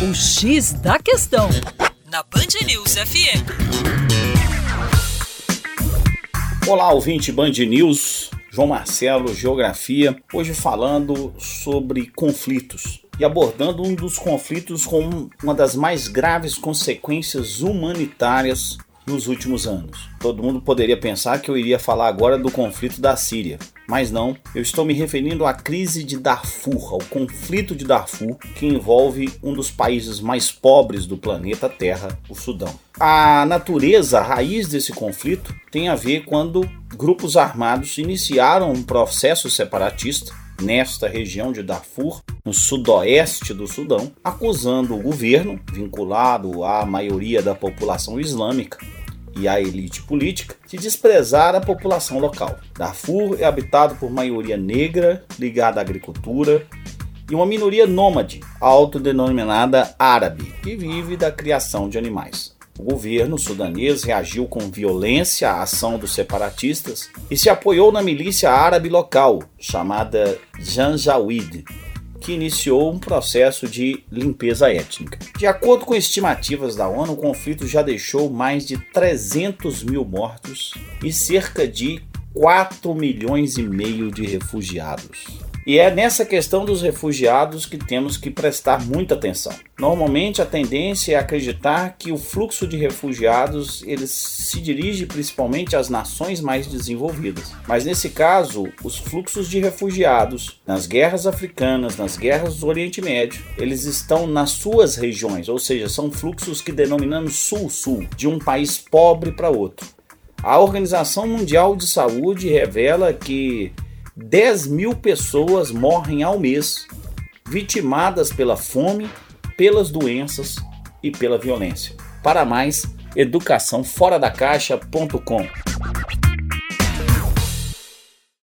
O X da Questão, na Band News FM. Olá, ouvinte Band News, João Marcelo, Geografia, hoje falando sobre conflitos e abordando um dos conflitos com uma das mais graves consequências humanitárias nos últimos anos. Todo mundo poderia pensar que eu iria falar agora do conflito da Síria, mas não, eu estou me referindo à crise de Darfur, ao conflito de Darfur, que envolve um dos países mais pobres do planeta Terra, o Sudão. A natureza, a raiz desse conflito, tem a ver quando grupos armados iniciaram um processo separatista nesta região de Darfur, no sudoeste do Sudão, acusando o governo, vinculado à maioria da população islâmica, e a elite política de desprezar a população local. Darfur é habitado por maioria negra ligada à agricultura e uma minoria nômade, autodenominada árabe, que vive da criação de animais. O governo sudanês reagiu com violência à ação dos separatistas e se apoiou na milícia árabe local, chamada Janjaweed, que iniciou um processo de limpeza étnica. De acordo com estimativas da ONU, o conflito já deixou mais de 300 mil mortos e cerca de 4 milhões e meio de refugiados. E é nessa questão dos refugiados que temos que prestar muita atenção. Normalmente a tendência é acreditar que o fluxo de refugiados ele se dirige principalmente às nações mais desenvolvidas. Mas nesse caso, os fluxos de refugiados nas guerras africanas, nas guerras do Oriente Médio, eles estão nas suas regiões, ou seja, são fluxos que denominamos sul-sul, de um país pobre para outro. A Organização Mundial de Saúde revela que 10 mil pessoas morrem ao mês vitimadas pela fome, pelas doenças e pela violência. Para mais, educaçãoforadacaixa.com.